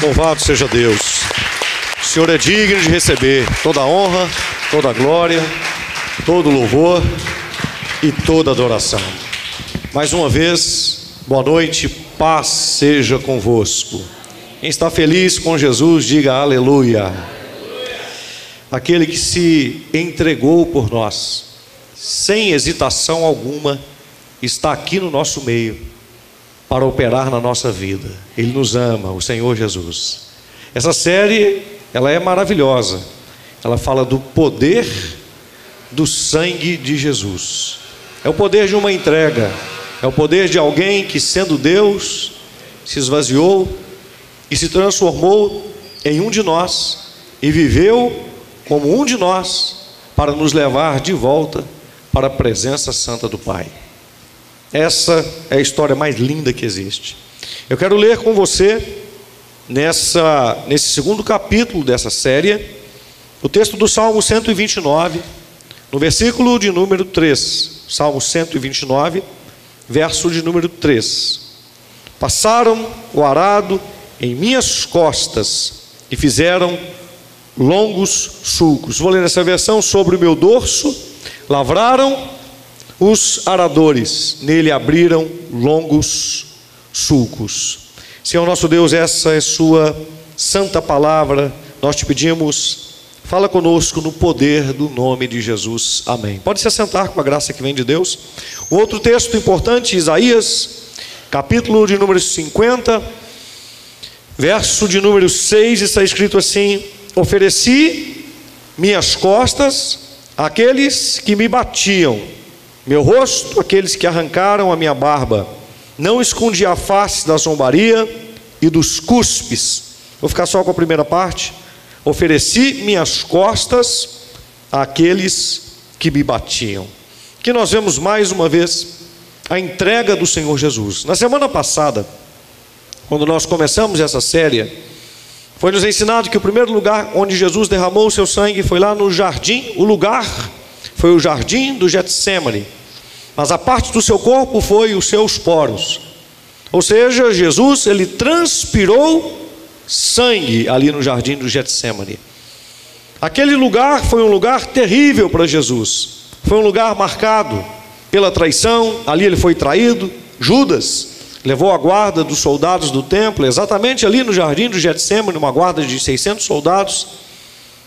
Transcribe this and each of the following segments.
Louvado seja Deus. O Senhor é digno de receber toda a honra, toda a glória, todo o louvor e toda a adoração. Mais uma vez, boa noite, paz seja convosco. Quem está feliz com Jesus, diga aleluia. Aquele que se entregou por nós, sem hesitação alguma, está aqui no nosso meio para operar na nossa vida. Ele nos ama, o Senhor Jesus. Essa série, ela é maravilhosa. Ela fala do poder do sangue de Jesus. É o poder de uma entrega. É o poder de alguém que, sendo Deus, se esvaziou e se transformou em um de nós e viveu como um de nós para nos levar de volta para a presença santa do Pai. Essa é a história mais linda que existe. Eu quero ler com você, nessa, nesse segundo capítulo dessa série, o texto do Salmo 129, no versículo de número 3. Salmo 129, verso de número 3. Passaram o arado em minhas costas e fizeram longos sulcos. Vou ler nessa versão sobre o meu dorso, lavraram os aradores, nele abriram longos sulcos. Senhor nosso Deus, essa é Sua santa palavra, nós te pedimos, fala conosco no poder do nome de Jesus. Amém. Pode se assentar com a graça que vem de Deus. O outro texto importante, Isaías, capítulo de número 50, verso de número 6, está escrito assim: Ofereci minhas costas àqueles que me batiam meu rosto, aqueles que arrancaram a minha barba, não escondi a face da zombaria e dos cuspes. Vou ficar só com a primeira parte. Ofereci minhas costas àqueles que me batiam. Que nós vemos mais uma vez a entrega do Senhor Jesus. Na semana passada, quando nós começamos essa série, foi nos ensinado que o primeiro lugar onde Jesus derramou o seu sangue foi lá no jardim, o lugar foi o jardim do Getsemane mas a parte do seu corpo foi os seus poros. Ou seja, Jesus, ele transpirou sangue ali no jardim do Getsemane. Aquele lugar foi um lugar terrível para Jesus. Foi um lugar marcado pela traição, ali ele foi traído. Judas levou a guarda dos soldados do templo, exatamente ali no jardim do Getsemane, uma guarda de 600 soldados,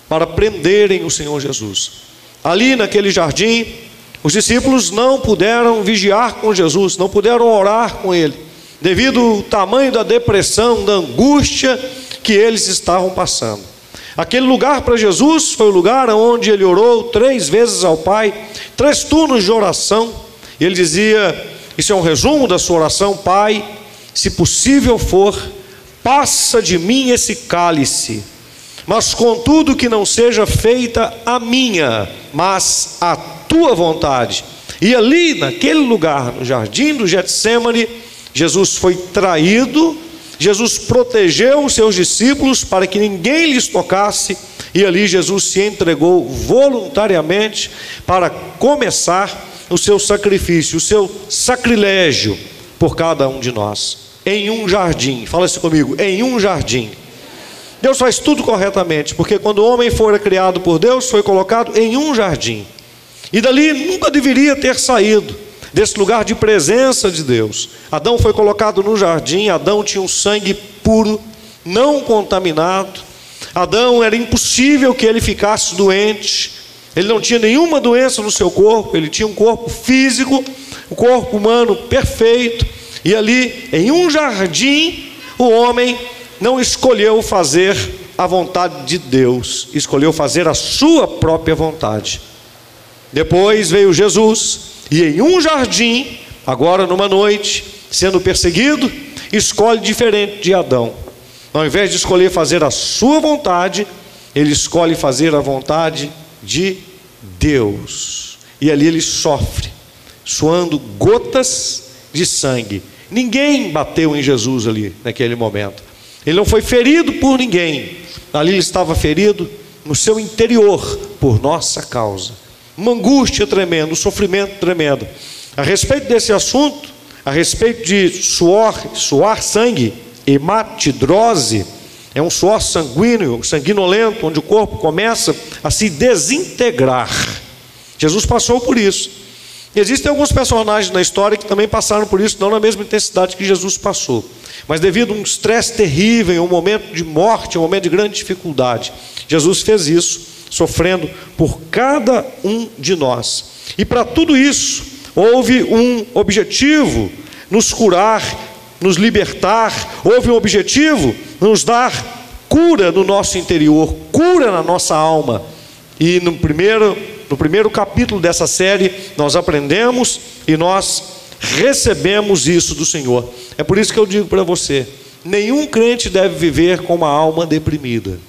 para prenderem o Senhor Jesus. Ali naquele jardim, os discípulos não puderam vigiar com Jesus, não puderam orar com ele, devido ao tamanho da depressão, da angústia que eles estavam passando. Aquele lugar para Jesus foi o lugar onde ele orou três vezes ao Pai, três turnos de oração. Ele dizia: Isso é um resumo da sua oração, Pai, se possível for, passa de mim esse cálice, mas contudo que não seja feita a minha, mas a tua vontade. E ali, naquele lugar, no jardim do Getsemane, Jesus foi traído, Jesus protegeu os seus discípulos para que ninguém lhes tocasse, e ali Jesus se entregou voluntariamente para começar o seu sacrifício, o seu sacrilégio por cada um de nós. Em um jardim, fala isso comigo, em um jardim. Deus faz tudo corretamente, porque quando o homem foi criado por Deus, foi colocado em um jardim. E dali nunca deveria ter saído desse lugar de presença de Deus. Adão foi colocado no jardim, Adão tinha um sangue puro, não contaminado. Adão era impossível que ele ficasse doente. Ele não tinha nenhuma doença no seu corpo, ele tinha um corpo físico, um corpo humano perfeito. E ali, em um jardim, o homem não escolheu fazer a vontade de Deus, escolheu fazer a sua própria vontade. Depois veio Jesus, e em um jardim, agora numa noite, sendo perseguido, escolhe diferente de Adão. Ao invés de escolher fazer a sua vontade, ele escolhe fazer a vontade de Deus. E ali ele sofre, suando gotas de sangue. Ninguém bateu em Jesus ali naquele momento. Ele não foi ferido por ninguém. Ali ele estava ferido no seu interior por nossa causa uma angústia tremenda, um sofrimento tremendo. A respeito desse assunto, a respeito de suor, suar sangue, hematidrose, É um suor sanguíneo, sanguinolento, onde o corpo começa a se desintegrar. Jesus passou por isso. Existem alguns personagens na história que também passaram por isso, não na mesma intensidade que Jesus passou. Mas devido a um estresse terrível, um momento de morte, um momento de grande dificuldade, Jesus fez isso, sofrendo por cada um de nós. E para tudo isso, houve um objetivo: nos curar, nos libertar, houve um objetivo: nos dar cura no nosso interior, cura na nossa alma. E no primeiro, no primeiro capítulo dessa série, nós aprendemos e nós recebemos isso do Senhor. É por isso que eu digo para você: nenhum crente deve viver com uma alma deprimida,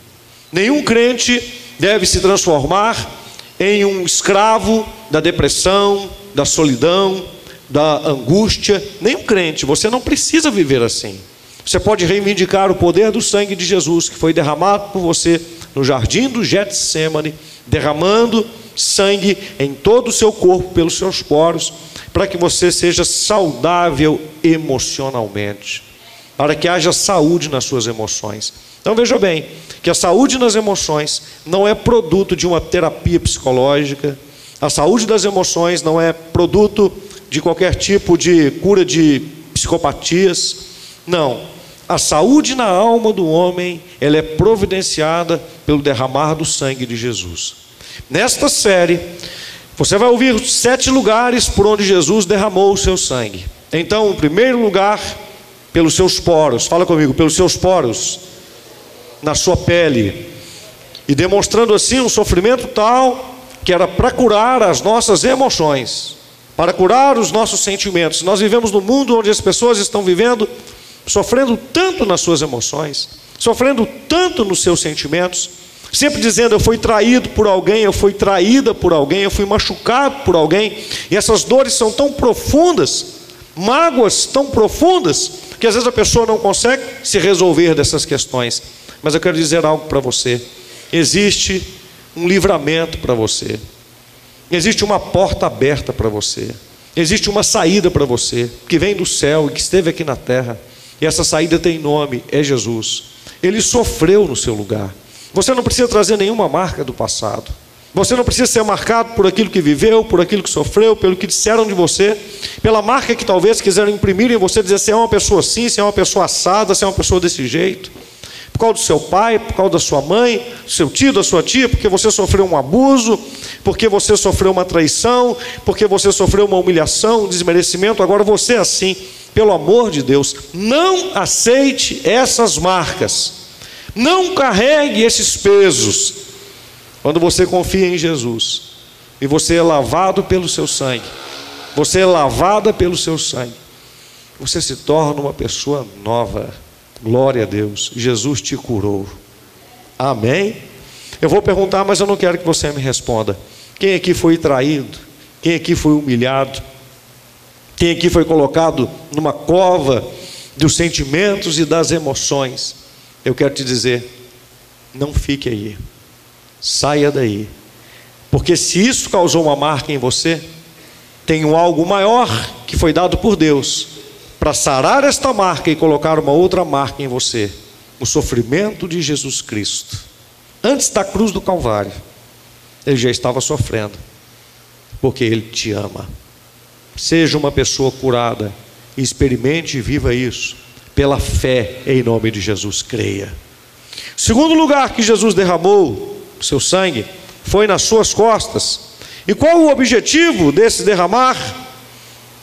nenhum crente deve se transformar em um escravo da depressão, da solidão, da angústia. Nenhum crente, você não precisa viver assim. Você pode reivindicar o poder do sangue de Jesus que foi derramado por você no jardim do Getsemane, derramando sangue em todo o seu corpo, pelos seus poros, para que você seja saudável emocionalmente, para que haja saúde nas suas emoções. Então veja bem, que a saúde nas emoções não é produto de uma terapia psicológica, a saúde das emoções não é produto de qualquer tipo de cura de psicopatias. Não. A saúde na alma do homem, ela é providenciada pelo derramar do sangue de Jesus. Nesta série, você vai ouvir sete lugares por onde Jesus derramou o seu sangue. Então, o primeiro lugar, pelos seus poros. Fala comigo, pelos seus poros na sua pele, e demonstrando assim um sofrimento tal que era para curar as nossas emoções, para curar os nossos sentimentos. Nós vivemos num mundo onde as pessoas estão vivendo, sofrendo tanto nas suas emoções, sofrendo tanto nos seus sentimentos, sempre dizendo: Eu fui traído por alguém, eu fui traída por alguém, eu fui machucado por alguém, e essas dores são tão profundas, mágoas tão profundas, que às vezes a pessoa não consegue se resolver dessas questões. Mas eu quero dizer algo para você: existe um livramento para você, existe uma porta aberta para você, existe uma saída para você, que vem do céu e que esteve aqui na terra, e essa saída tem nome: é Jesus. Ele sofreu no seu lugar. Você não precisa trazer nenhuma marca do passado. Você não precisa ser marcado por aquilo que viveu, por aquilo que sofreu, pelo que disseram de você, pela marca que talvez quiseram imprimir em você, dizer se é uma pessoa assim, se é uma pessoa assada, se é uma pessoa desse jeito por causa do seu pai, por causa da sua mãe, do seu tio, da sua tia, porque você sofreu um abuso, porque você sofreu uma traição, porque você sofreu uma humilhação, um desmerecimento, agora você é assim. Pelo amor de Deus, não aceite essas marcas. Não carregue esses pesos. Quando você confia em Jesus e você é lavado pelo seu sangue, você é lavada pelo seu sangue, você se torna uma pessoa nova. Glória a Deus, Jesus te curou. Amém? Eu vou perguntar, mas eu não quero que você me responda. Quem aqui foi traído? Quem aqui foi humilhado? Quem aqui foi colocado numa cova dos sentimentos e das emoções? Eu quero te dizer, não fique aí. Saia daí. Porque se isso causou uma marca em você, tem um algo maior que foi dado por Deus para sarar esta marca e colocar uma outra marca em você: o sofrimento de Jesus Cristo. Antes da cruz do Calvário, ele já estava sofrendo, porque ele te ama. Seja uma pessoa curada, experimente e viva isso, pela fé em nome de Jesus, creia. Segundo lugar que Jesus derramou seu sangue foi nas suas costas. E qual o objetivo desse derramar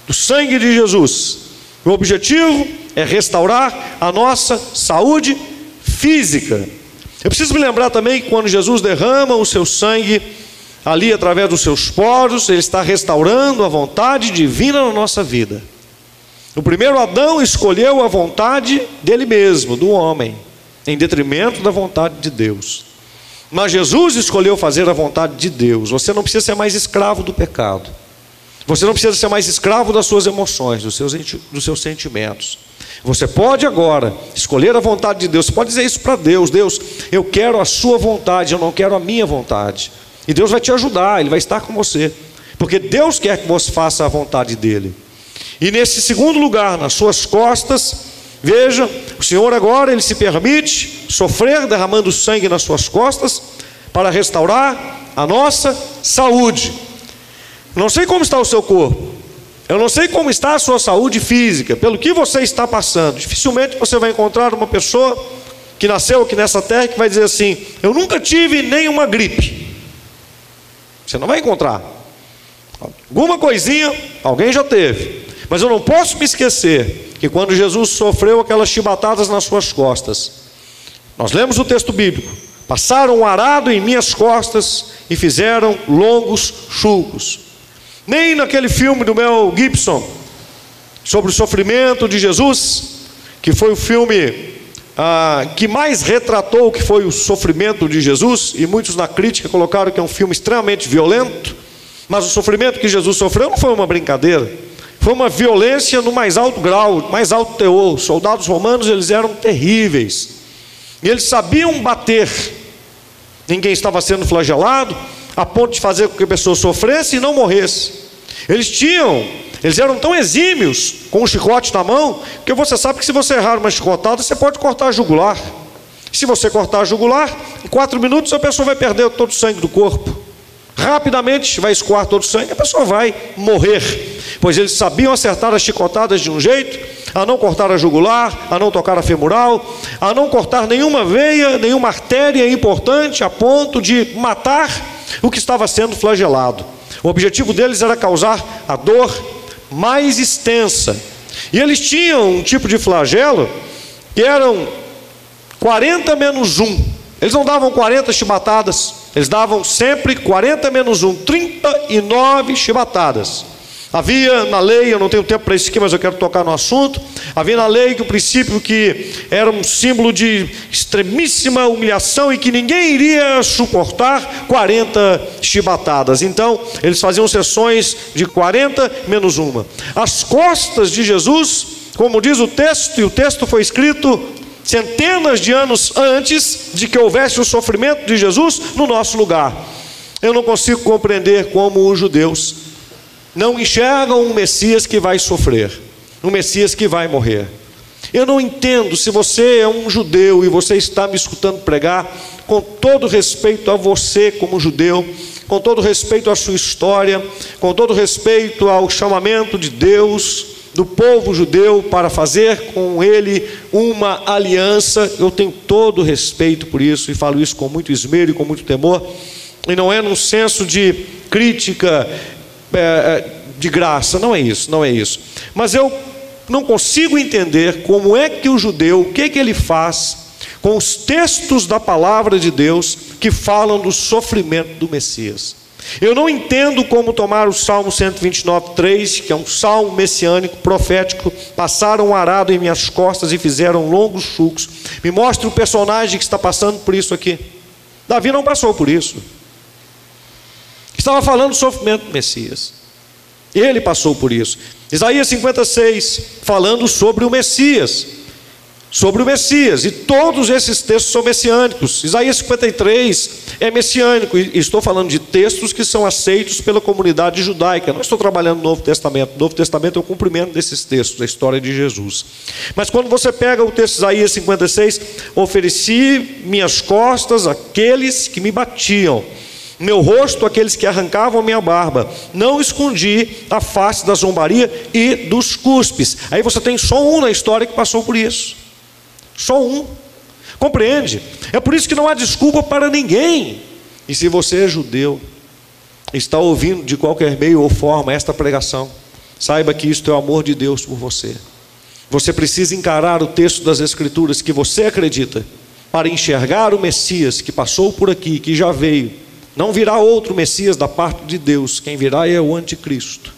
do sangue de Jesus? O objetivo é restaurar a nossa saúde física. Eu preciso me lembrar também que quando Jesus derrama o seu sangue ali através dos seus poros, ele está restaurando a vontade divina na nossa vida. O primeiro Adão escolheu a vontade dele mesmo, do homem, em detrimento da vontade de Deus. Mas Jesus escolheu fazer a vontade de Deus. Você não precisa ser mais escravo do pecado. Você não precisa ser mais escravo das suas emoções, dos seus, dos seus sentimentos. Você pode agora escolher a vontade de Deus. Você pode dizer isso para Deus: Deus, eu quero a sua vontade, eu não quero a minha vontade. E Deus vai te ajudar, Ele vai estar com você. Porque Deus quer que você faça a vontade dele. E nesse segundo lugar, nas suas costas, veja, O Senhor agora ele se permite sofrer derramando sangue nas suas costas para restaurar a nossa saúde. Não sei como está o seu corpo. Eu não sei como está a sua saúde física, pelo que você está passando. Dificilmente você vai encontrar uma pessoa que nasceu aqui nessa terra que vai dizer assim: Eu nunca tive nenhuma gripe. Você não vai encontrar. Alguma coisinha, alguém já teve. Mas eu não posso me esquecer que quando Jesus sofreu aquelas chibatadas nas suas costas, nós lemos o texto bíblico, passaram um arado em minhas costas e fizeram longos chulcos. Nem naquele filme do Mel Gibson, sobre o sofrimento de Jesus, que foi o filme ah, que mais retratou o que foi o sofrimento de Jesus, e muitos na crítica colocaram que é um filme extremamente violento, mas o sofrimento que Jesus sofreu não foi uma brincadeira, foi uma violência no mais alto grau, mais alto teor. Os soldados romanos eles eram terríveis, e eles sabiam bater Ninguém estava sendo flagelado a ponto de fazer com que a pessoa sofresse e não morresse. Eles tinham, eles eram tão exímios com o chicote na mão, que você sabe que se você errar uma chicotada, você pode cortar a jugular. Se você cortar a jugular, em quatro minutos a pessoa vai perder todo o sangue do corpo. Rapidamente vai escoar todo o sangue, a pessoa vai morrer. Pois eles sabiam acertar as chicotadas de um jeito a não cortar a jugular, a não tocar a femoral, a não cortar nenhuma veia, nenhuma artéria importante a ponto de matar o que estava sendo flagelado. O objetivo deles era causar a dor mais extensa. E eles tinham um tipo de flagelo que eram 40 menos 1. Eles não davam 40 chibatadas, eles davam sempre 40 menos 1, 39 chibatadas. Havia na lei, eu não tenho tempo para isso aqui, mas eu quero tocar no assunto. Havia na lei que o princípio que era um símbolo de extremíssima humilhação e que ninguém iria suportar 40 chibatadas. Então, eles faziam sessões de 40 menos uma. As costas de Jesus, como diz o texto, e o texto foi escrito centenas de anos antes de que houvesse o sofrimento de Jesus no nosso lugar. Eu não consigo compreender como os judeus não enxergam um Messias que vai sofrer, um Messias que vai morrer. Eu não entendo se você é um judeu e você está me escutando pregar, com todo respeito a você como judeu, com todo respeito à sua história, com todo respeito ao chamamento de Deus, do povo judeu para fazer com ele uma aliança. Eu tenho todo respeito por isso e falo isso com muito esmero e com muito temor. E não é num senso de crítica é, é, de graça, não é isso, não é isso. Mas eu não consigo entender como é que o judeu, o que, que ele faz com os textos da palavra de Deus que falam do sofrimento do Messias. Eu não entendo como tomar o Salmo 129, 3, que é um salmo messiânico, profético, passaram um arado em minhas costas e fizeram longos chucos. Me mostre o personagem que está passando por isso aqui. Davi não passou por isso. Estava falando do sofrimento do Messias. Ele passou por isso. Isaías 56, falando sobre o Messias. Sobre o Messias, e todos esses textos são messiânicos. Isaías 53 é messiânico, e estou falando de textos que são aceitos pela comunidade judaica. Não estou trabalhando no Novo Testamento. O Novo Testamento é o cumprimento desses textos, da história de Jesus. Mas quando você pega o texto de Isaías 56, ofereci minhas costas àqueles que me batiam meu rosto aqueles que arrancavam minha barba, não escondi a face da zombaria e dos cuspes. Aí você tem só um na história que passou por isso. Só um. Compreende? É por isso que não há desculpa para ninguém. E se você é judeu, está ouvindo de qualquer meio ou forma esta pregação, saiba que isto é o amor de Deus por você. Você precisa encarar o texto das Escrituras que você acredita, para enxergar o Messias que passou por aqui, que já veio não virá outro Messias da parte de Deus, quem virá é o anticristo.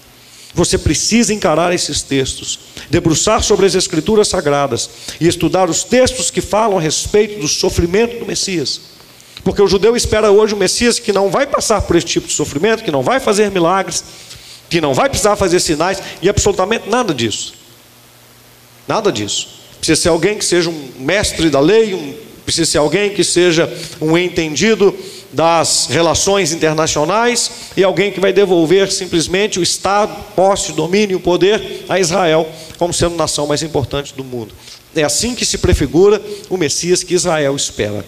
Você precisa encarar esses textos, debruçar sobre as Escrituras sagradas e estudar os textos que falam a respeito do sofrimento do Messias. Porque o judeu espera hoje um Messias que não vai passar por esse tipo de sofrimento, que não vai fazer milagres, que não vai precisar fazer sinais e absolutamente nada disso. Nada disso. Precisa ser alguém que seja um mestre da lei, um, precisa ser alguém que seja um entendido das relações internacionais e alguém que vai devolver simplesmente o Estado, posse, domínio e poder a Israel como sendo a nação mais importante do mundo. É assim que se prefigura o Messias que Israel espera.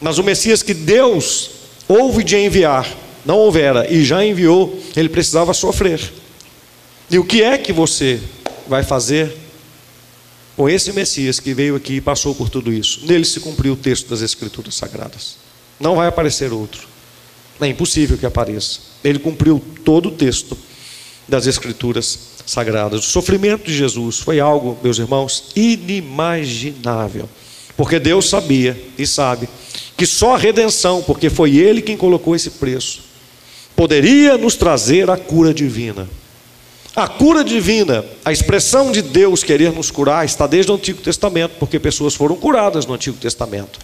Mas o Messias que Deus houve de enviar, não houvera e já enviou, ele precisava sofrer. E o que é que você vai fazer com esse Messias que veio aqui e passou por tudo isso? Nele se cumpriu o texto das Escrituras Sagradas. Não vai aparecer outro. É impossível que apareça. Ele cumpriu todo o texto das Escrituras Sagradas. O sofrimento de Jesus foi algo, meus irmãos, inimaginável. Porque Deus sabia e sabe que só a redenção, porque foi Ele quem colocou esse preço, poderia nos trazer a cura divina. A cura divina, a expressão de Deus querer nos curar, está desde o Antigo Testamento, porque pessoas foram curadas no Antigo Testamento.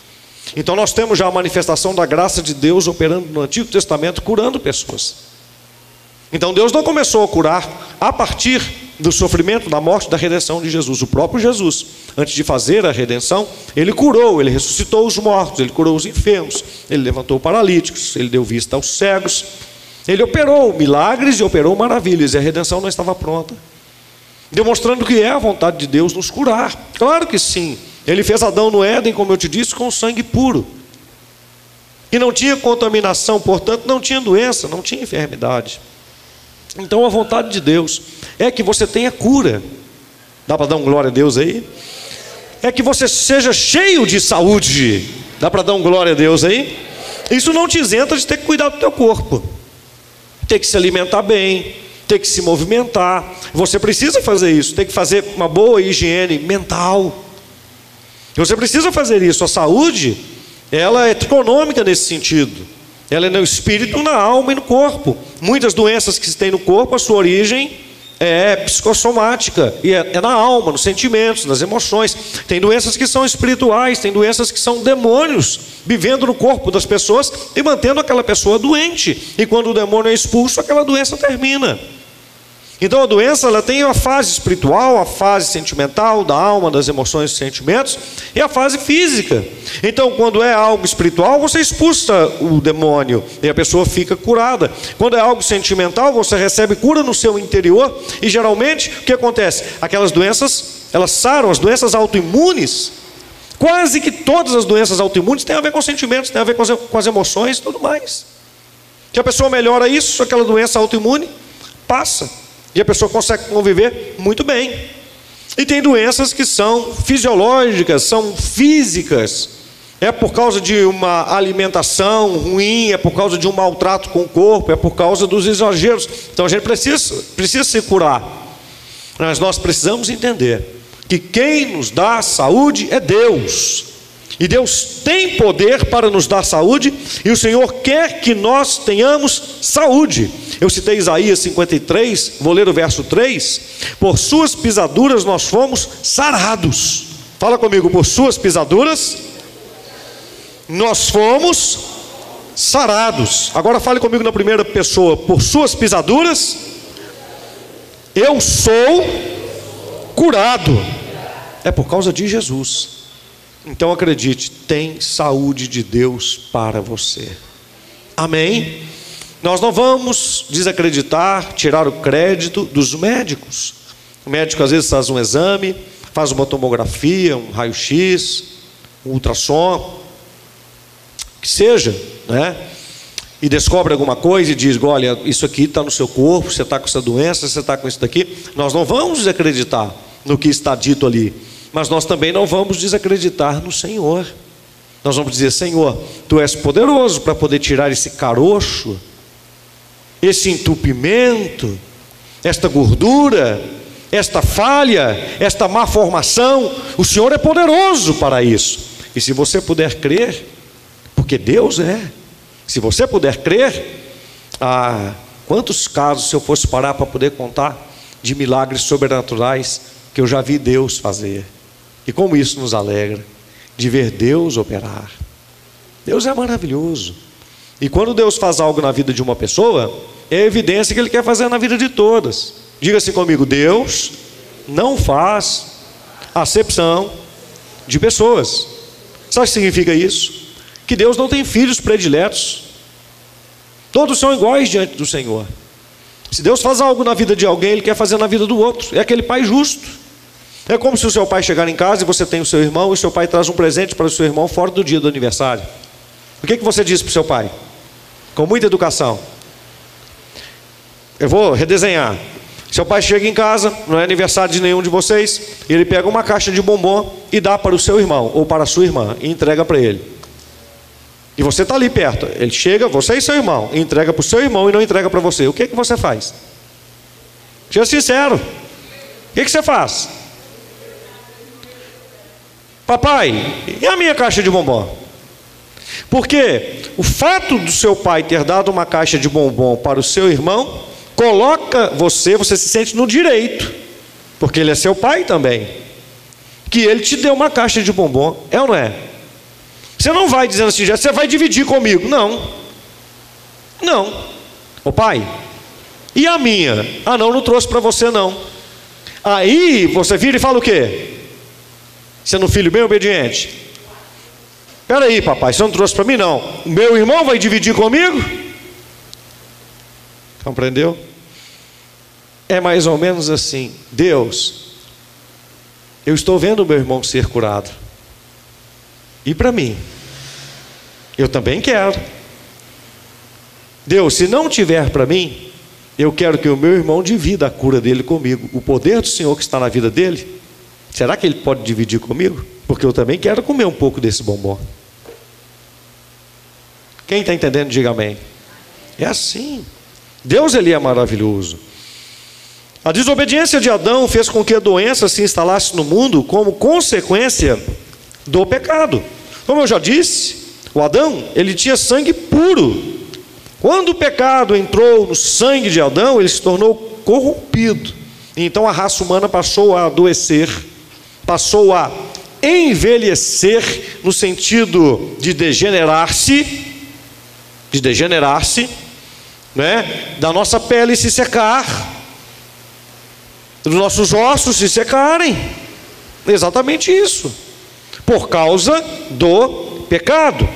Então nós temos já a manifestação da graça de Deus operando no Antigo Testamento, curando pessoas. Então Deus não começou a curar a partir do sofrimento, da morte, da redenção de Jesus. O próprio Jesus, antes de fazer a redenção, ele curou, ele ressuscitou os mortos, ele curou os enfermos, ele levantou paralíticos, ele deu vista aos cegos, ele operou milagres e operou maravilhas, e a redenção não estava pronta. Demonstrando que é a vontade de Deus nos curar. Claro que sim. Ele fez Adão no Éden, como eu te disse, com sangue puro. E não tinha contaminação, portanto, não tinha doença, não tinha enfermidade. Então a vontade de Deus é que você tenha cura. Dá para dar um glória a Deus aí? É que você seja cheio de saúde. Dá para dar um glória a Deus aí? Isso não te isenta de ter que cuidar do teu corpo. Ter que se alimentar bem, ter que se movimentar. Você precisa fazer isso, tem que fazer uma boa higiene mental. Você precisa fazer isso. A saúde, ela é econômica nesse sentido. Ela é no espírito, na alma e no corpo. Muitas doenças que se tem no corpo, a sua origem é psicossomática, e é, é, na alma, nos sentimentos, nas emoções. Tem doenças que são espirituais, tem doenças que são demônios vivendo no corpo das pessoas e mantendo aquela pessoa doente. E quando o demônio é expulso, aquela doença termina. Então a doença ela tem a fase espiritual, a fase sentimental, da alma, das emoções e sentimentos, e a fase física. Então, quando é algo espiritual, você expulsa o demônio e a pessoa fica curada. Quando é algo sentimental, você recebe cura no seu interior, e geralmente o que acontece? Aquelas doenças, elas saram, as doenças autoimunes. Quase que todas as doenças autoimunes têm a ver com sentimentos, têm a ver com as, com as emoções e tudo mais. Que a pessoa melhora isso, aquela doença autoimune passa. E a pessoa consegue conviver muito bem. E tem doenças que são fisiológicas, são físicas. É por causa de uma alimentação ruim, é por causa de um maltrato com o corpo, é por causa dos exageros. Então a gente precisa, precisa se curar. Mas nós precisamos entender que quem nos dá saúde é Deus. E Deus tem poder para nos dar saúde, e o Senhor quer que nós tenhamos saúde. Eu citei Isaías 53, vou ler o verso 3. Por suas pisaduras nós fomos sarados. Fala comigo, por suas pisaduras nós fomos sarados. Agora fale comigo na primeira pessoa, por suas pisaduras eu sou curado. É por causa de Jesus. Então acredite, tem saúde de Deus para você. Amém? Nós não vamos desacreditar, tirar o crédito dos médicos. O médico às vezes faz um exame, faz uma tomografia, um raio-x, um ultrassom, que seja, né? E descobre alguma coisa e diz: olha, isso aqui está no seu corpo, você está com essa doença, você está com isso daqui. Nós não vamos desacreditar no que está dito ali mas nós também não vamos desacreditar no Senhor. Nós vamos dizer: Senhor, tu és poderoso para poder tirar esse caroço, esse entupimento, esta gordura, esta falha, esta má formação. O Senhor é poderoso para isso. E se você puder crer, porque Deus é, se você puder crer, ah, quantos casos, se eu fosse parar para poder contar, de milagres sobrenaturais que eu já vi Deus fazer. E como isso nos alegra de ver Deus operar. Deus é maravilhoso. E quando Deus faz algo na vida de uma pessoa, é evidência que Ele quer fazer na vida de todas. Diga assim comigo: Deus não faz acepção de pessoas. Sabe o que significa isso? Que Deus não tem filhos prediletos. Todos são iguais diante do Senhor. Se Deus faz algo na vida de alguém, Ele quer fazer na vida do outro. É aquele pai justo. É como se o seu pai chegar em casa e você tem o seu irmão e o seu pai traz um presente para o seu irmão fora do dia do aniversário. O que, que você diz para o seu pai? Com muita educação. Eu vou redesenhar. Seu pai chega em casa, não é aniversário de nenhum de vocês, ele pega uma caixa de bombom e dá para o seu irmão ou para a sua irmã e entrega para ele. E você está ali perto. Ele chega, você e seu irmão, e entrega para o seu irmão e não entrega para você. O que, que você faz? Seja sincero. O que, que você faz? Papai, e a minha caixa de bombom? Porque o fato do seu pai ter dado uma caixa de bombom para o seu irmão coloca você, você se sente no direito, porque ele é seu pai também, que ele te deu uma caixa de bombom, é ou não é? Você não vai dizendo assim, já você vai dividir comigo, não, não, o pai, e a minha? Ah, não, não trouxe para você não. Aí você vira e fala o quê? Sendo um filho bem obediente. Espera aí, papai, você não trouxe para mim não. Meu irmão vai dividir comigo? Compreendeu? É mais ou menos assim. Deus, eu estou vendo meu irmão ser curado. E para mim? Eu também quero. Deus, se não tiver para mim, eu quero que o meu irmão divida a cura dele comigo. O poder do Senhor que está na vida dele, será que ele pode dividir comigo? Porque eu também quero comer um pouco desse bombom. Quem está entendendo, diga amém. É assim. Deus ele é maravilhoso. A desobediência de Adão fez com que a doença se instalasse no mundo como consequência do pecado. Como eu já disse, o Adão, ele tinha sangue puro. Quando o pecado entrou no sangue de Adão, ele se tornou corrompido. Então a raça humana passou a adoecer, passou a envelhecer no sentido de degenerar-se, de degenerar-se, né? da nossa pele se secar, dos nossos ossos se secarem. Exatamente isso. Por causa do pecado.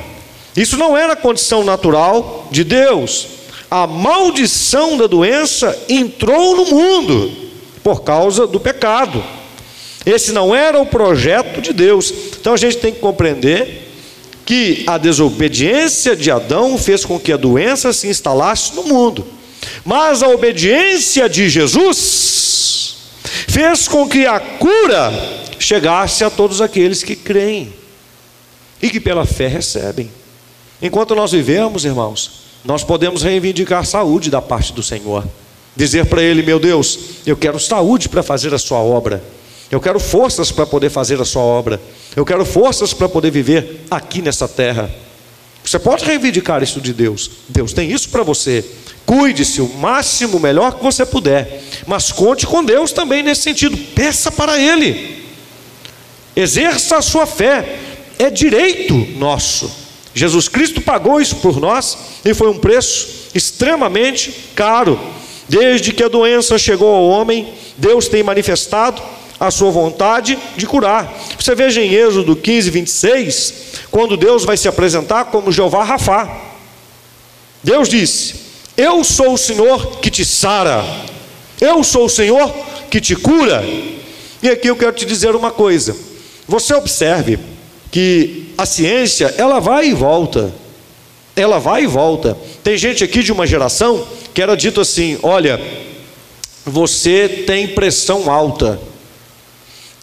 Isso não era a condição natural de Deus. A maldição da doença entrou no mundo por causa do pecado. Esse não era o projeto de Deus. Então a gente tem que compreender que a desobediência de Adão fez com que a doença se instalasse no mundo. Mas a obediência de Jesus fez com que a cura chegasse a todos aqueles que creem e que pela fé recebem. Enquanto nós vivemos, irmãos, nós podemos reivindicar saúde da parte do Senhor. Dizer para Ele, meu Deus, eu quero saúde para fazer a Sua obra. Eu quero forças para poder fazer a Sua obra. Eu quero forças para poder viver aqui nessa terra. Você pode reivindicar isso de Deus. Deus tem isso para você. Cuide-se o máximo, melhor que você puder. Mas conte com Deus também nesse sentido. Peça para Ele. Exerça a sua fé. É direito nosso. Jesus Cristo pagou isso por nós e foi um preço extremamente caro. Desde que a doença chegou ao homem, Deus tem manifestado a sua vontade de curar. Você veja em Êxodo 15, 26, quando Deus vai se apresentar como Jeová Rafá. Deus disse: Eu sou o Senhor que te sara, eu sou o Senhor que te cura. E aqui eu quero te dizer uma coisa: você observe que a ciência ela vai e volta, ela vai e volta. Tem gente aqui de uma geração que era dito assim: olha, você tem pressão alta.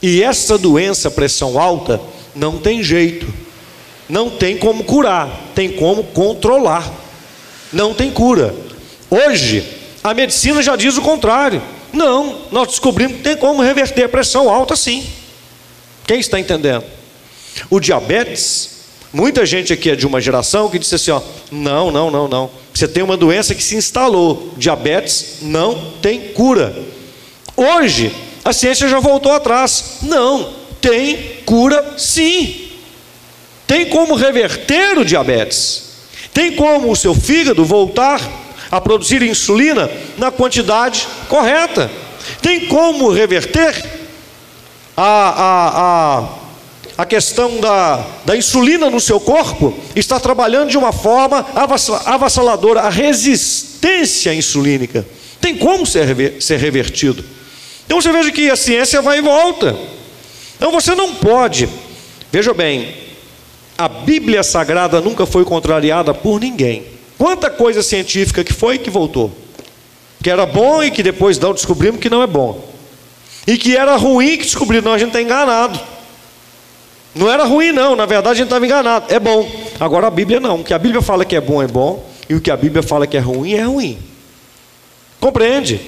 E essa doença, pressão alta, não tem jeito, não tem como curar, tem como controlar, não tem cura. Hoje, a medicina já diz o contrário. Não, nós descobrimos que tem como reverter a pressão alta sim. Quem está entendendo? O diabetes, muita gente aqui é de uma geração que disse assim: ó, não, não, não, não. Você tem uma doença que se instalou. Diabetes não tem cura. Hoje, a ciência já voltou atrás. Não, tem cura sim. Tem como reverter o diabetes. Tem como o seu fígado voltar a produzir insulina na quantidade correta. Tem como reverter a, a, a, a questão da, da insulina no seu corpo, está trabalhando de uma forma avassaladora, a resistência insulínica. Tem como ser, ser revertido. Então você veja que a ciência vai e volta. Então você não pode, veja bem, a Bíblia Sagrada nunca foi contrariada por ninguém. Quanta coisa científica que foi que voltou? Que era bom e que depois não descobrimos que não é bom. E que era ruim que descobrimos, não, a gente está enganado. Não era ruim, não, na verdade a gente estava enganado. É bom. Agora a Bíblia não. O que a Bíblia fala que é bom é bom, e o que a Bíblia fala que é ruim é ruim. Compreende?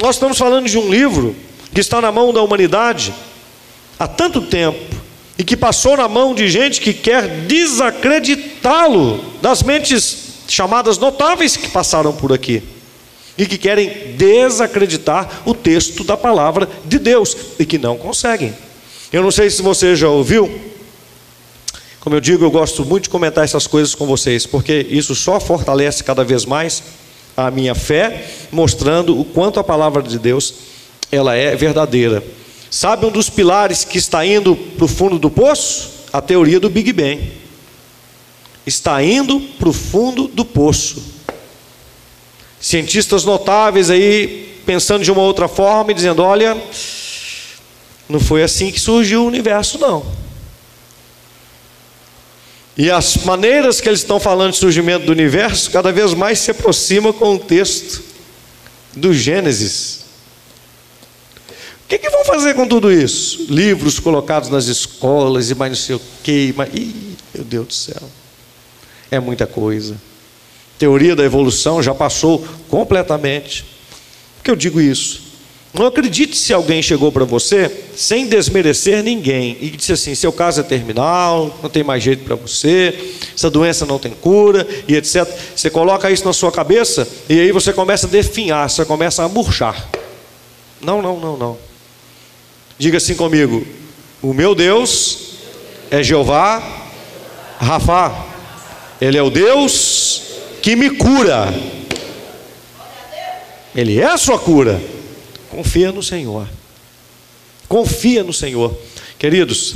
Nós estamos falando de um livro que está na mão da humanidade há tanto tempo e que passou na mão de gente que quer desacreditá-lo das mentes chamadas notáveis que passaram por aqui e que querem desacreditar o texto da palavra de Deus e que não conseguem. Eu não sei se você já ouviu, como eu digo, eu gosto muito de comentar essas coisas com vocês, porque isso só fortalece cada vez mais a minha fé, mostrando o quanto a palavra de Deus ela é verdadeira. Sabe um dos pilares que está indo para o fundo do poço? A teoria do Big Bang. Está indo para o fundo do poço. Cientistas notáveis aí pensando de uma outra forma e dizendo: olha, não foi assim que surgiu o universo, não. E as maneiras que eles estão falando de surgimento do universo cada vez mais se aproximam com o texto do Gênesis. O que, que vão fazer com tudo isso? Livros colocados nas escolas e mais não sei o quê. Mas... Ih, meu Deus do céu. É muita coisa. Teoria da evolução já passou completamente. Por que eu digo isso? Não acredite se alguém chegou para você sem desmerecer ninguém e disse assim: seu caso é terminal, não tem mais jeito para você, essa doença não tem cura e etc. Você coloca isso na sua cabeça e aí você começa a definhar, você começa a murchar. Não, não, não, não. Diga assim comigo: o meu Deus é Jeová Rafa, Ele é o Deus que me cura. Ele é a sua cura. Confia no Senhor. Confia no Senhor. Queridos,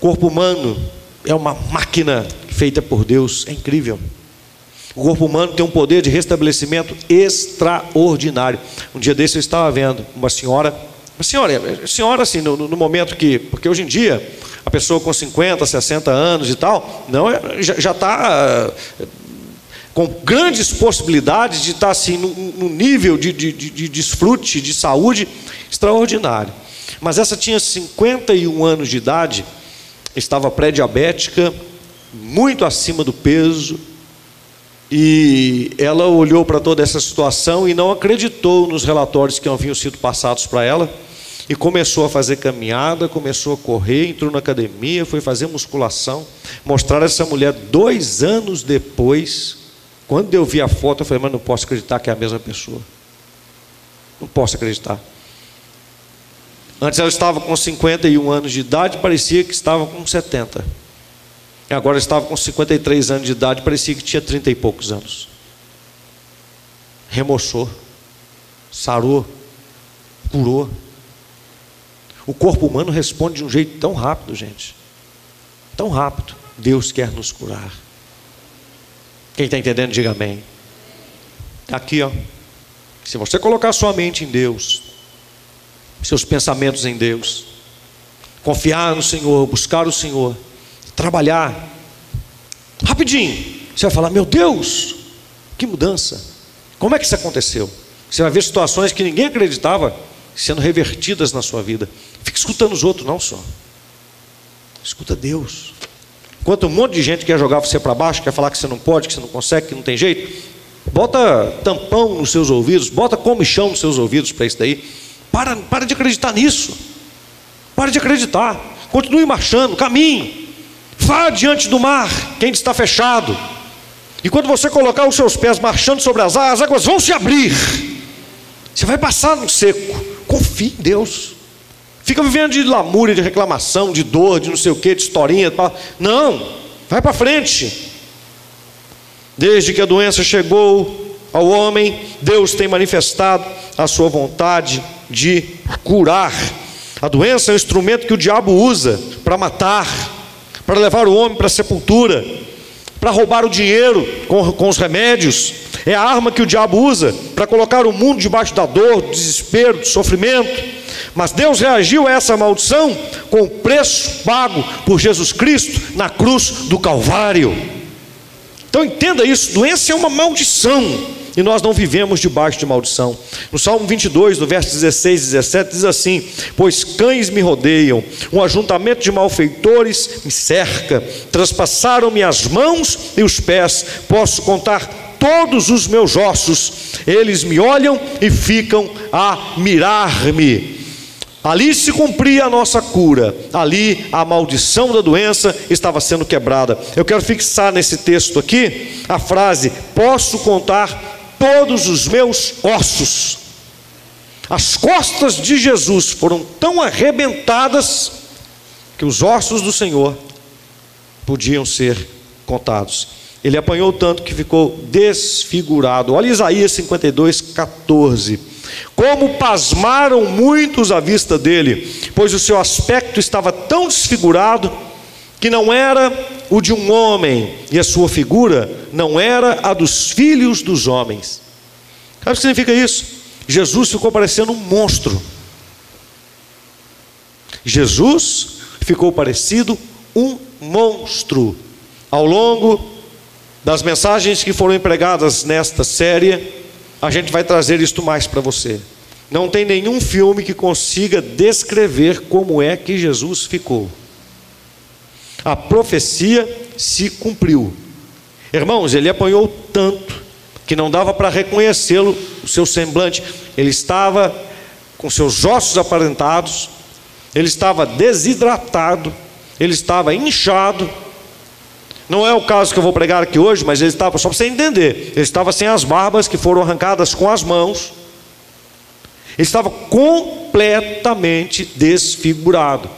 corpo humano é uma máquina feita por Deus, é incrível. O corpo humano tem um poder de restabelecimento extraordinário. Um dia desse eu estava vendo uma senhora, uma senhora, senhora assim, no, no momento que, porque hoje em dia a pessoa com 50, 60 anos e tal, não já está com grandes possibilidades de estar assim num, nível de, de, de desfrute, de saúde extraordinário. Mas essa tinha 51 anos de idade, estava pré-diabética, muito acima do peso, e ela olhou para toda essa situação e não acreditou nos relatórios que haviam sido passados para ela, e começou a fazer caminhada, começou a correr, entrou na academia, foi fazer musculação. Mostrar essa mulher dois anos depois quando eu vi a foto, eu falei, mas não posso acreditar que é a mesma pessoa. Não posso acreditar. Antes ela estava com 51 anos de idade, parecia que estava com 70. E agora estava com 53 anos de idade, parecia que tinha 30 e poucos anos. Remoçou, sarou, curou. O corpo humano responde de um jeito tão rápido, gente. Tão rápido. Deus quer nos curar. Quem está entendendo, diga amém. Está aqui, ó. Se você colocar sua mente em Deus, seus pensamentos em Deus, confiar no Senhor, buscar o Senhor, trabalhar, rapidinho, você vai falar: Meu Deus, que mudança! Como é que isso aconteceu? Você vai ver situações que ninguém acreditava sendo revertidas na sua vida. Fica escutando os outros, não só. Escuta Deus. Enquanto um monte de gente quer jogar você para baixo, quer falar que você não pode, que você não consegue, que não tem jeito, bota tampão nos seus ouvidos, bota comichão nos seus ouvidos para isso daí. Para, para de acreditar nisso. Para de acreditar. Continue marchando, caminhe. Vá diante do mar, quem está fechado. E quando você colocar os seus pés marchando sobre as águas, as águas vão se abrir. Você vai passar no seco. Confie em Deus. Fica vivendo de lamúria, de reclamação, de dor, de não sei o que, de historinha. Não, vai para frente. Desde que a doença chegou ao homem, Deus tem manifestado a sua vontade de curar. A doença é um instrumento que o diabo usa para matar, para levar o homem para a sepultura, para roubar o dinheiro com, com os remédios, é a arma que o diabo usa para colocar o mundo debaixo da dor, do desespero, do sofrimento. Mas Deus reagiu a essa maldição com o preço pago por Jesus Cristo na cruz do Calvário. Então entenda isso: doença é uma maldição e nós não vivemos debaixo de maldição. No Salmo 22, no verso 16 e 17, diz assim: Pois cães me rodeiam, um ajuntamento de malfeitores me cerca, traspassaram-me as mãos e os pés, posso contar todos os meus ossos, eles me olham e ficam a mirar-me. Ali se cumpria a nossa cura, ali a maldição da doença estava sendo quebrada. Eu quero fixar nesse texto aqui a frase: posso contar todos os meus ossos. As costas de Jesus foram tão arrebentadas que os ossos do Senhor podiam ser contados. Ele apanhou tanto que ficou desfigurado. Olha Isaías 52, 14. Como pasmaram muitos à vista dele, pois o seu aspecto estava tão desfigurado que não era o de um homem, e a sua figura não era a dos filhos dos homens. Sabe o que significa isso? Jesus ficou parecendo um monstro. Jesus ficou parecido um monstro. Ao longo das mensagens que foram empregadas nesta série, a gente vai trazer isto mais para você. Não tem nenhum filme que consiga descrever como é que Jesus ficou. A profecia se cumpriu. Irmãos, ele apanhou tanto que não dava para reconhecê-lo, o seu semblante. Ele estava com seus ossos aparentados, ele estava desidratado, ele estava inchado. Não é o caso que eu vou pregar aqui hoje, mas ele estava, só para você entender, ele estava sem as barbas que foram arrancadas com as mãos, ele estava completamente desfigurado.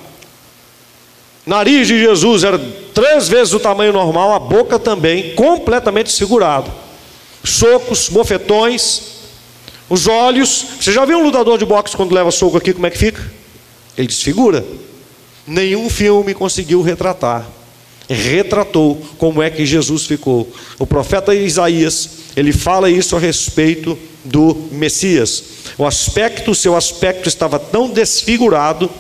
Nariz de Jesus era três vezes o tamanho normal, a boca também, completamente segurado. Socos, bofetões, os olhos. Você já viu um lutador de boxe quando leva soco aqui, como é que fica? Ele desfigura. Nenhum filme conseguiu retratar. Retratou como é que Jesus ficou. O profeta Isaías, ele fala isso a respeito do Messias. O aspecto, seu aspecto estava tão desfigurado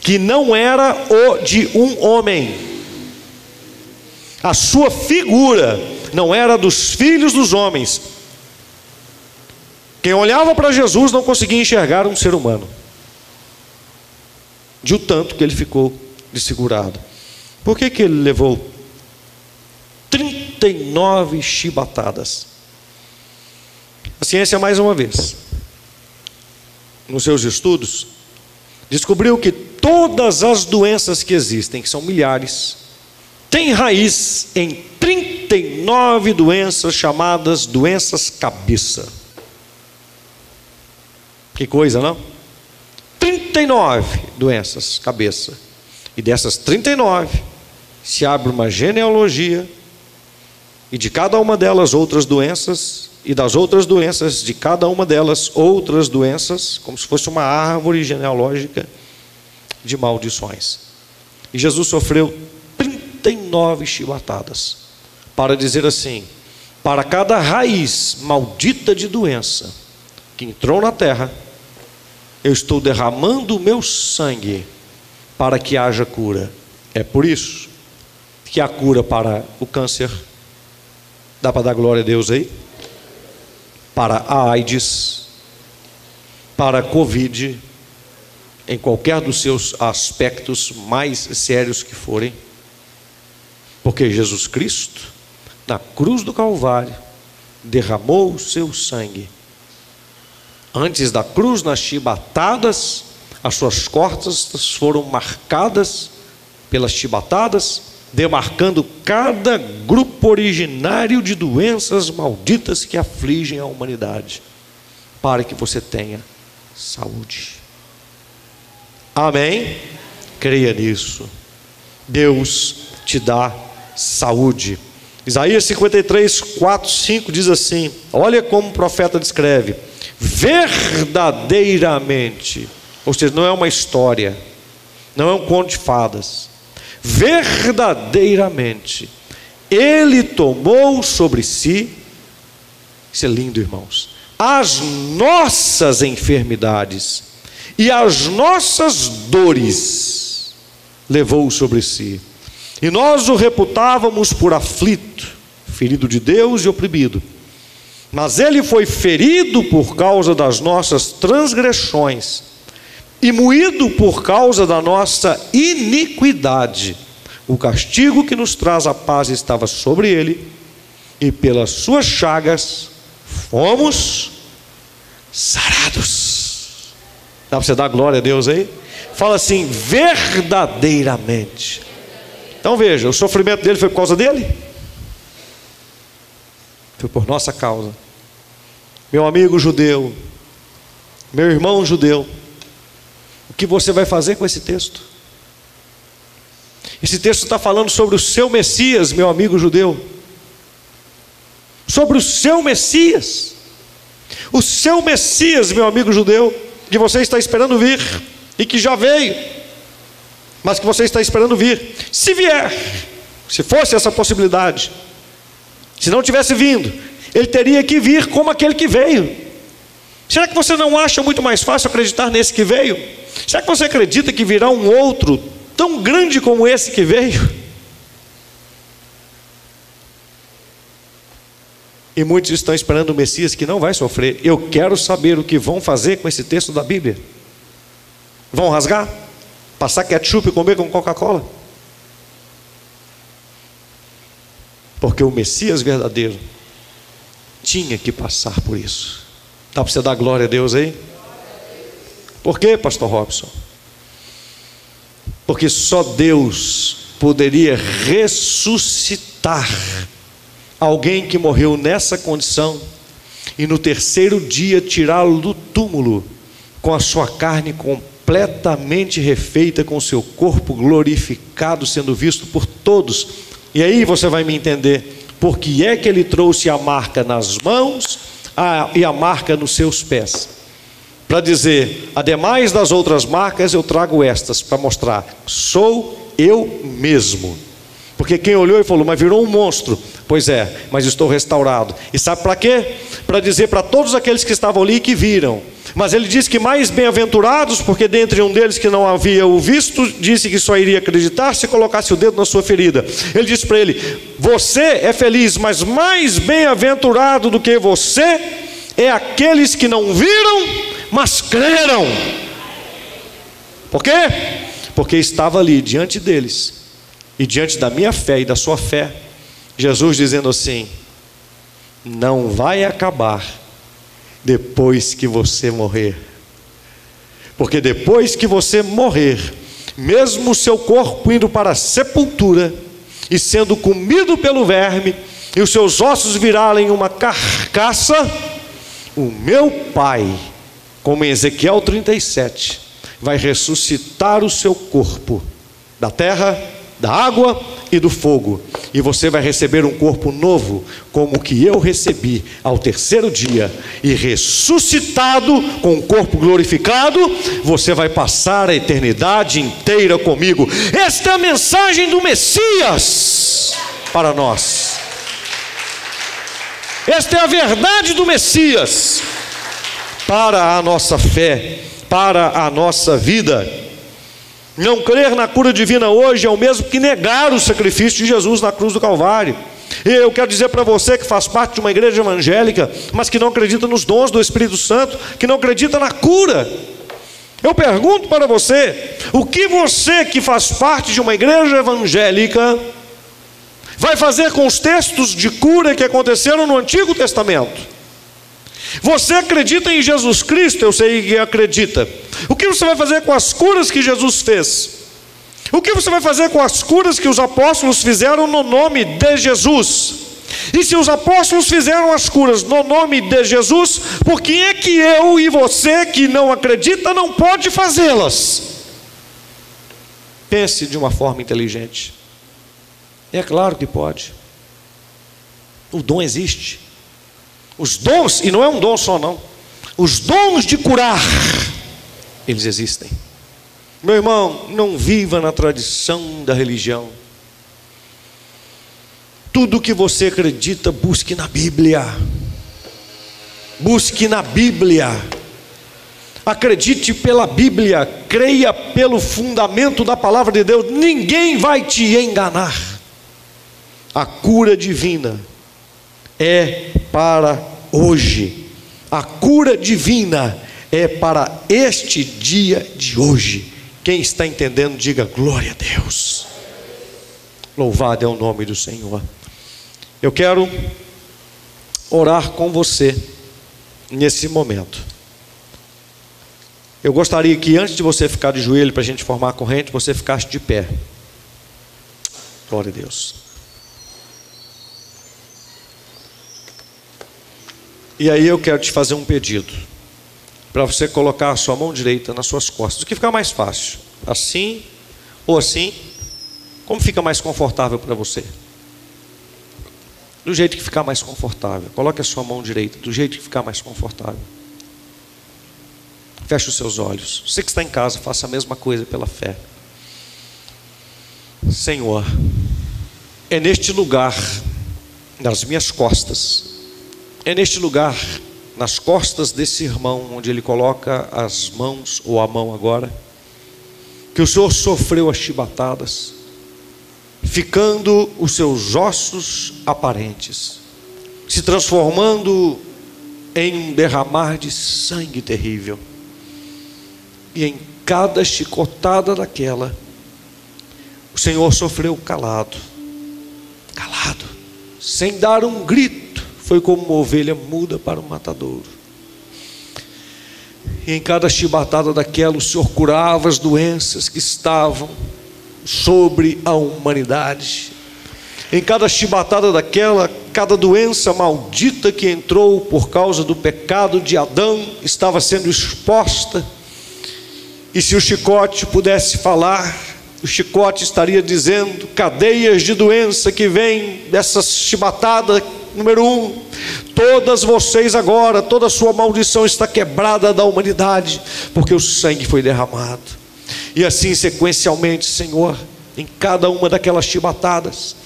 que não era o de um homem. A sua figura não era dos filhos dos homens. Quem olhava para Jesus não conseguia enxergar um ser humano. De o tanto que ele ficou desfigurado. Por que, que ele levou 39 chibatadas? A ciência, mais uma vez, nos seus estudos, descobriu que todas as doenças que existem, que são milhares, têm raiz em 39 doenças chamadas doenças cabeça. Que coisa, não? 39 doenças cabeça. E dessas 39, se abre uma genealogia, e de cada uma delas outras doenças, e das outras doenças, de cada uma delas outras doenças, como se fosse uma árvore genealógica de maldições. E Jesus sofreu 39 chibatadas para dizer assim: para cada raiz maldita de doença que entrou na terra, eu estou derramando o meu sangue para que haja cura. É por isso que a cura para o câncer, dá para dar glória a Deus aí? Para a AIDS, para a Covid, em qualquer dos seus aspectos mais sérios que forem, porque Jesus Cristo, na cruz do Calvário, derramou o seu sangue. Antes da cruz, nas chibatadas, as suas costas foram marcadas pelas chibatadas, demarcando cada grupo originário de doenças malditas que afligem a humanidade, para que você tenha saúde. Amém? Creia nisso. Deus te dá saúde. Isaías 53, 4, 5 diz assim: Olha como o profeta descreve: verdadeiramente, ou seja, não é uma história, não é um conto de fadas, verdadeiramente Ele tomou sobre si, isso é lindo, irmãos, as nossas enfermidades e as nossas dores levou sobre si. E nós o reputávamos por aflito, ferido de Deus e oprimido. Mas ele foi ferido por causa das nossas transgressões e moído por causa da nossa iniquidade. O castigo que nos traz a paz estava sobre ele, e pelas suas chagas fomos sarados. Dá para você dar glória a Deus aí? Fala assim, verdadeiramente. Então veja, o sofrimento dele foi por causa dele? Foi por nossa causa. Meu amigo judeu, meu irmão judeu, o que você vai fazer com esse texto? Esse texto está falando sobre o seu Messias, meu amigo judeu. Sobre o seu Messias. O seu Messias, meu amigo judeu, que você está esperando vir e que já veio, mas que você está esperando vir. Se vier, se fosse essa possibilidade, se não tivesse vindo, ele teria que vir como aquele que veio. Será que você não acha muito mais fácil acreditar nesse que veio? Será que você acredita que virá um outro tão grande como esse que veio? E muitos estão esperando o Messias que não vai sofrer. Eu quero saber o que vão fazer com esse texto da Bíblia. Vão rasgar? Passar ketchup e comer com Coca-Cola? Porque o Messias verdadeiro tinha que passar por isso. Dá para você dar glória a Deus aí? Por quê, pastor Robson? Porque só Deus poderia ressuscitar alguém que morreu nessa condição e no terceiro dia tirá-lo do túmulo com a sua carne completamente refeita, com o seu corpo glorificado, sendo visto por todos. E aí você vai me entender por que é que ele trouxe a marca nas mãos e a marca nos seus pés para dizer, ademais das outras marcas, eu trago estas para mostrar, sou eu mesmo. Porque quem olhou e falou, mas virou um monstro. Pois é, mas estou restaurado. E sabe para quê? Para dizer para todos aqueles que estavam ali que viram. Mas ele diz que mais bem-aventurados, porque dentre um deles que não havia o visto, disse que só iria acreditar se colocasse o dedo na sua ferida. Ele disse para ele: Você é feliz, mas mais bem-aventurado do que você é aqueles que não viram mas creram. Por quê? Porque estava ali diante deles, e diante da minha fé e da sua fé, Jesus dizendo assim: não vai acabar depois que você morrer. Porque depois que você morrer, mesmo o seu corpo indo para a sepultura e sendo comido pelo verme, e os seus ossos virarem uma carcaça, o meu Pai como em Ezequiel 37, vai ressuscitar o seu corpo da terra, da água e do fogo, e você vai receber um corpo novo, como o que eu recebi ao terceiro dia, e ressuscitado com um corpo glorificado, você vai passar a eternidade inteira comigo. Esta é a mensagem do Messias para nós. Esta é a verdade do Messias para a nossa fé, para a nossa vida. Não crer na cura divina hoje é o mesmo que negar o sacrifício de Jesus na cruz do Calvário. E eu quero dizer para você que faz parte de uma igreja evangélica, mas que não acredita nos dons do Espírito Santo, que não acredita na cura. Eu pergunto para você: o que você que faz parte de uma igreja evangélica vai fazer com os textos de cura que aconteceram no Antigo Testamento? Você acredita em Jesus Cristo? Eu sei que acredita. O que você vai fazer com as curas que Jesus fez? O que você vai fazer com as curas que os apóstolos fizeram no nome de Jesus? E se os apóstolos fizeram as curas no nome de Jesus, por que é que eu e você que não acredita não pode fazê-las? Pense de uma forma inteligente. É claro que pode. O dom existe. Os dons, e não é um dom só não, os dons de curar, eles existem. Meu irmão, não viva na tradição da religião. Tudo que você acredita, busque na Bíblia. Busque na Bíblia. Acredite pela Bíblia, creia pelo fundamento da palavra de Deus, ninguém vai te enganar. A cura divina é para hoje. A cura divina é para este dia de hoje. Quem está entendendo, diga glória a Deus. Louvado é o nome do Senhor. Eu quero orar com você nesse momento. Eu gostaria que antes de você ficar de joelho para a gente formar a corrente, você ficasse de pé. Glória a Deus. E aí eu quero te fazer um pedido. Para você colocar a sua mão direita nas suas costas. O que ficar mais fácil? Assim ou assim? Como fica mais confortável para você? Do jeito que ficar mais confortável. Coloque a sua mão direita, do jeito que ficar mais confortável. Feche os seus olhos. Você que está em casa, faça a mesma coisa pela fé. Senhor, é neste lugar, nas minhas costas, é neste lugar, nas costas desse irmão, onde ele coloca as mãos, ou a mão agora, que o Senhor sofreu as chibatadas, ficando os seus ossos aparentes, se transformando em um derramar de sangue terrível. E em cada chicotada daquela, o Senhor sofreu calado, calado, sem dar um grito foi como uma ovelha muda para o matadouro. E em cada chibatada daquela, o Senhor curava as doenças que estavam sobre a humanidade. Em cada chibatada daquela, cada doença maldita que entrou por causa do pecado de Adão estava sendo exposta. E se o chicote pudesse falar, o chicote estaria dizendo cadeias de doença que vêm dessa chibatada Número um, todas vocês agora, toda sua maldição está quebrada da humanidade, porque o sangue foi derramado. E assim sequencialmente, Senhor, em cada uma daquelas chibatadas,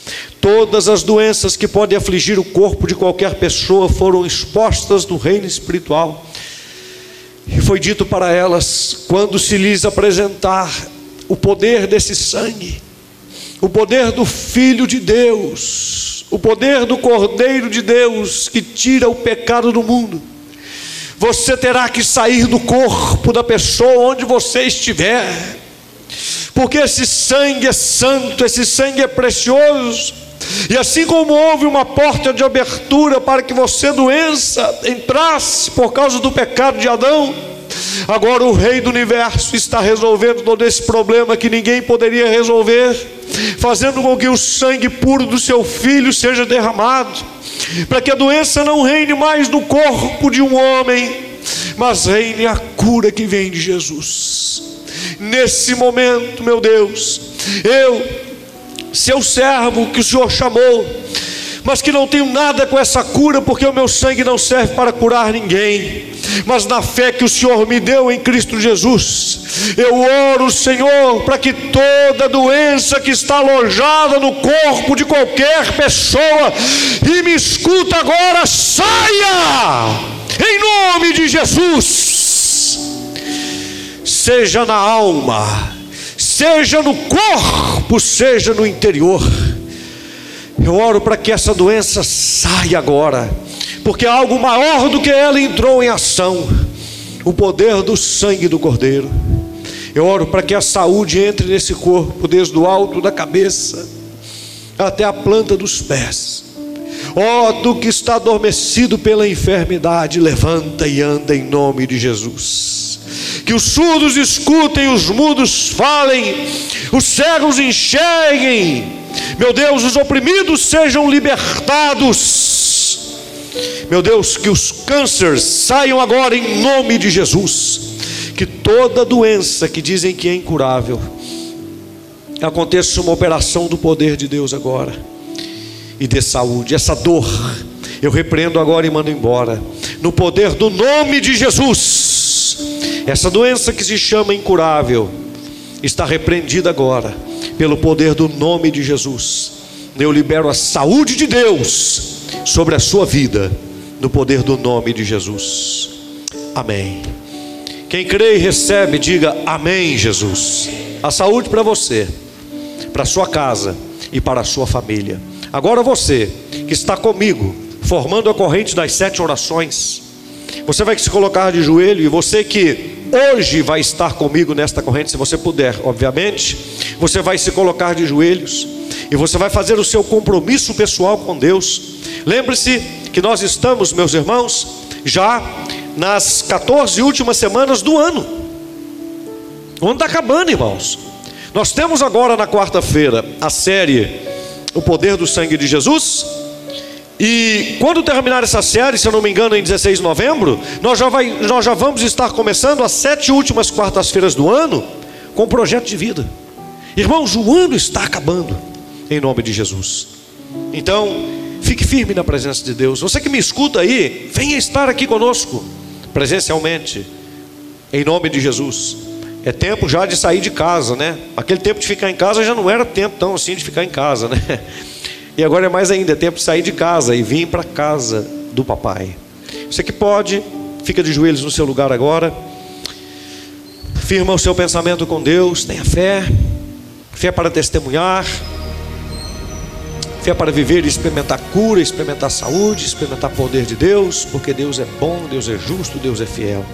todas as doenças que podem afligir o corpo de qualquer pessoa foram expostas no reino espiritual. E foi dito para elas, quando se lhes apresentar o poder desse sangue, o poder do Filho de Deus, o poder do Cordeiro de Deus que tira o pecado do mundo. Você terá que sair do corpo da pessoa onde você estiver, porque esse sangue é santo, esse sangue é precioso. E assim como houve uma porta de abertura para que você, doença, entrasse por causa do pecado de Adão, agora o Rei do universo está resolvendo todo esse problema que ninguém poderia resolver fazendo com que o sangue puro do seu filho seja derramado, para que a doença não reine mais no corpo de um homem, mas reine a cura que vem de Jesus. Nesse momento, meu Deus, eu, seu servo que o Senhor chamou, mas que não tenho nada com essa cura, porque o meu sangue não serve para curar ninguém. Mas na fé que o Senhor me deu em Cristo Jesus, eu oro, Senhor, para que toda doença que está alojada no corpo de qualquer pessoa, e me escuta agora, saia, em nome de Jesus, seja na alma, seja no corpo, seja no interior eu oro para que essa doença saia agora, porque algo maior do que ela entrou em ação o poder do sangue do Cordeiro. Eu oro para que a saúde entre nesse corpo, desde o alto da cabeça até a planta dos pés. Ó, oh, tu que está adormecido pela enfermidade, levanta e anda em nome de Jesus. Que os surdos escutem, os mudos falem, os cegos enxerguem, meu Deus, os oprimidos sejam libertados. Meu Deus, que os cânceres saiam agora em nome de Jesus. Que toda doença que dizem que é incurável, aconteça uma operação do poder de Deus agora e de saúde. Essa dor, eu repreendo agora e mando embora, no poder do nome de Jesus. Essa doença que se chama incurável está repreendida agora pelo poder do nome de Jesus. Eu libero a saúde de Deus sobre a sua vida, no poder do nome de Jesus. Amém. Quem crê e recebe, diga amém, Jesus. A saúde para você, para sua casa e para a sua família. Agora você que está comigo, formando a corrente das sete orações, você vai se colocar de joelho e você que hoje vai estar comigo nesta corrente, se você puder, obviamente, você vai se colocar de joelhos e você vai fazer o seu compromisso pessoal com Deus. Lembre-se que nós estamos, meus irmãos, já nas 14 últimas semanas do ano. O ano está acabando, irmãos. Nós temos agora na quarta-feira a série O Poder do Sangue de Jesus. E quando terminar essa série, se eu não me engano, em 16 de novembro, nós já, vai, nós já vamos estar começando as sete últimas quartas-feiras do ano com um projeto de vida. Irmãos, o ano está acabando, em nome de Jesus. Então, fique firme na presença de Deus. Você que me escuta aí, venha estar aqui conosco presencialmente, em nome de Jesus. É tempo já de sair de casa, né? Aquele tempo de ficar em casa já não era tempo tão assim de ficar em casa, né? E agora é mais ainda, é tempo de sair de casa e vir para casa do papai. Você que pode, fica de joelhos no seu lugar agora. Firma o seu pensamento com Deus, tenha fé. Fé para testemunhar. Fé para viver e experimentar cura, experimentar saúde, experimentar poder de Deus, porque Deus é bom, Deus é justo, Deus é fiel.